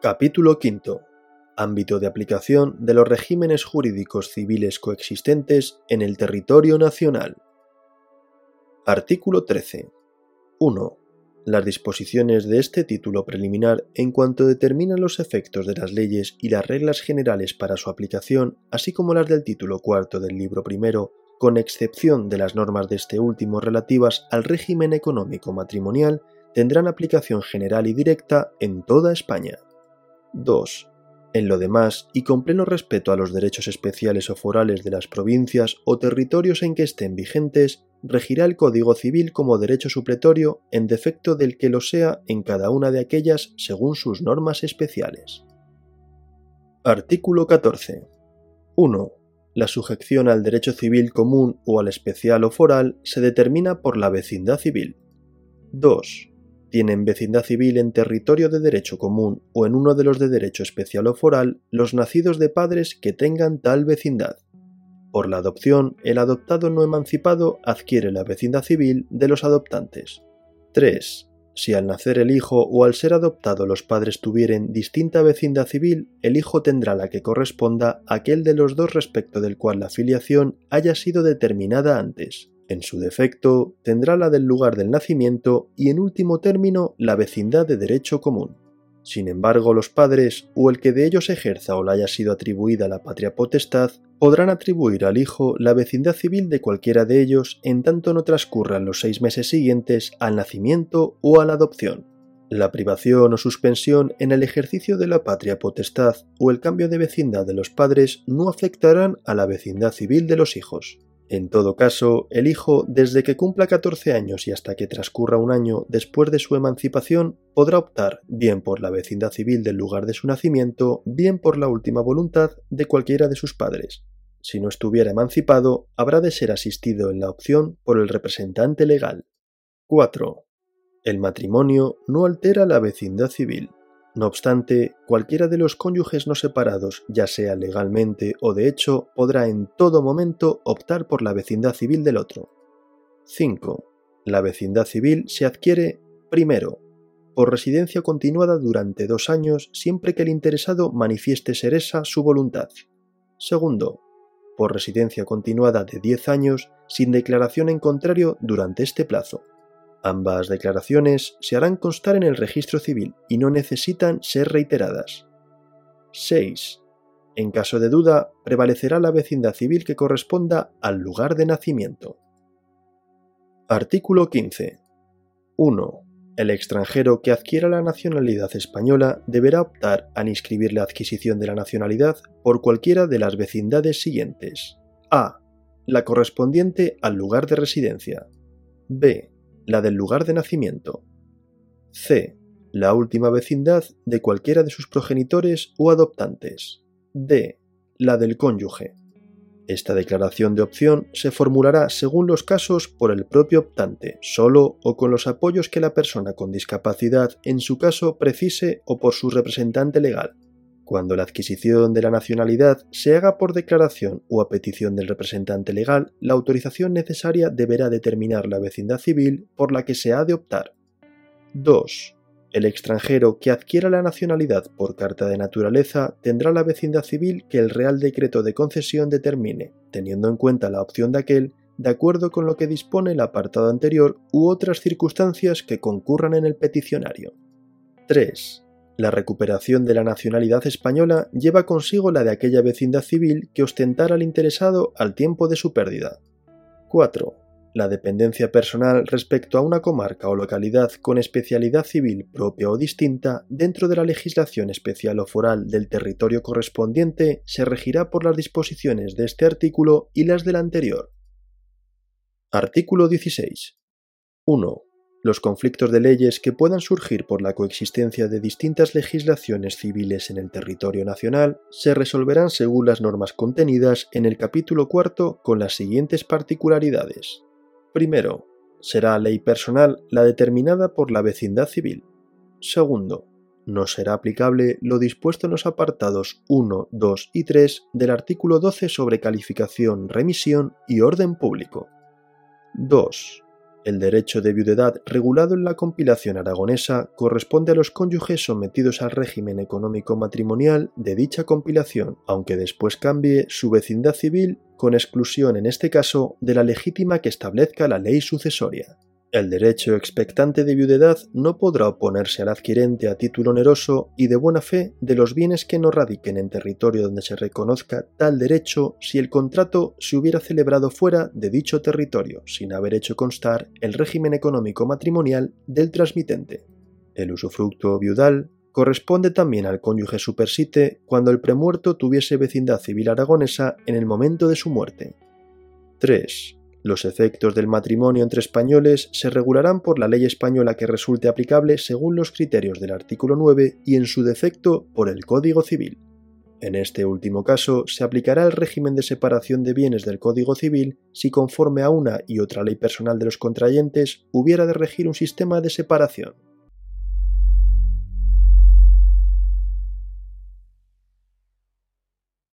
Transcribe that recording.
Capítulo V. Ámbito de aplicación de los regímenes jurídicos civiles coexistentes en el territorio nacional. Artículo 13. 1. Las disposiciones de este título preliminar en cuanto determinan los efectos de las leyes y las reglas generales para su aplicación, así como las del título cuarto del libro primero, con excepción de las normas de este último relativas al régimen económico matrimonial, tendrán aplicación general y directa en toda España. 2. En lo demás, y con pleno respeto a los derechos especiales o forales de las provincias o territorios en que estén vigentes, regirá el Código Civil como derecho supletorio en defecto del que lo sea en cada una de aquellas según sus normas especiales. Artículo 14. 1. La sujeción al derecho civil común o al especial o foral se determina por la vecindad civil. 2 tienen vecindad civil en territorio de derecho común o en uno de los de derecho especial o foral los nacidos de padres que tengan tal vecindad. Por la adopción, el adoptado no emancipado adquiere la vecindad civil de los adoptantes. 3. Si al nacer el hijo o al ser adoptado los padres tuvieren distinta vecindad civil, el hijo tendrá la que corresponda a aquel de los dos respecto del cual la filiación haya sido determinada antes. En su defecto, tendrá la del lugar del nacimiento y en último término la vecindad de derecho común. Sin embargo, los padres, o el que de ellos ejerza o le haya sido atribuida la patria potestad, podrán atribuir al hijo la vecindad civil de cualquiera de ellos en tanto no transcurran los seis meses siguientes al nacimiento o a la adopción. La privación o suspensión en el ejercicio de la patria potestad o el cambio de vecindad de los padres no afectarán a la vecindad civil de los hijos. En todo caso, el hijo, desde que cumpla 14 años y hasta que transcurra un año después de su emancipación, podrá optar bien por la vecindad civil del lugar de su nacimiento, bien por la última voluntad de cualquiera de sus padres. Si no estuviera emancipado, habrá de ser asistido en la opción por el representante legal. 4. El matrimonio no altera la vecindad civil. No obstante, cualquiera de los cónyuges no separados, ya sea legalmente o de hecho, podrá en todo momento optar por la vecindad civil del otro. 5. La vecindad civil se adquiere, primero, por residencia continuada durante dos años siempre que el interesado manifieste ser esa su voluntad. Segundo, por residencia continuada de 10 años sin declaración en contrario durante este plazo. Ambas declaraciones se harán constar en el registro civil y no necesitan ser reiteradas. 6. En caso de duda, prevalecerá la vecindad civil que corresponda al lugar de nacimiento. Artículo 15. 1. El extranjero que adquiera la nacionalidad española deberá optar a inscribir la adquisición de la nacionalidad por cualquiera de las vecindades siguientes. A. La correspondiente al lugar de residencia. B la del lugar de nacimiento. C. La última vecindad de cualquiera de sus progenitores o adoptantes. D. La del cónyuge. Esta declaración de opción se formulará según los casos por el propio optante, solo o con los apoyos que la persona con discapacidad en su caso precise o por su representante legal. Cuando la adquisición de la nacionalidad se haga por declaración o a petición del representante legal, la autorización necesaria deberá determinar la vecindad civil por la que se ha de optar. 2. El extranjero que adquiera la nacionalidad por carta de naturaleza tendrá la vecindad civil que el Real Decreto de concesión determine, teniendo en cuenta la opción de aquel, de acuerdo con lo que dispone el apartado anterior u otras circunstancias que concurran en el peticionario. 3. La recuperación de la nacionalidad española lleva consigo la de aquella vecindad civil que ostentara al interesado al tiempo de su pérdida. 4. La dependencia personal respecto a una comarca o localidad con especialidad civil propia o distinta dentro de la legislación especial o foral del territorio correspondiente se regirá por las disposiciones de este artículo y las del anterior. Artículo 16. 1 los conflictos de leyes que puedan surgir por la coexistencia de distintas legislaciones civiles en el territorio nacional se resolverán según las normas contenidas en el capítulo cuarto con las siguientes particularidades. Primero, será ley personal la determinada por la vecindad civil. Segundo, no será aplicable lo dispuesto en los apartados 1, 2 y 3 del artículo 12 sobre calificación, remisión y orden público. 2 El derecho de viudedad regulado en la compilación aragonesa corresponde a los cónyuges sometidos al régimen económico matrimonial de dicha compilación, aunque después cambie su vecindad civil con exclusión en este caso de la legítima que establezca la ley sucesoria. El derecho expectante de viudedad no podrá oponerse al adquirente a título oneroso y de buena fe de los bienes que no radiquen en territorio donde se reconozca tal derecho si el contrato se hubiera celebrado fuera de dicho territorio, sin haber hecho constar el régimen económico matrimonial del transmitente. El usufructo viudal corresponde también al cónyuge supersite cuando el premuerto tuviese vecindad civil aragonesa en el momento de su muerte. 3. Los efectos del matrimonio entre españoles se regularán por la ley española que resulte aplicable según los criterios del artículo 9 y en su defecto por el Código Civil. En este último caso, se aplicará el régimen de separación de bienes del Código Civil si conforme a una y otra ley personal de los contrayentes hubiera de regir un sistema de separación.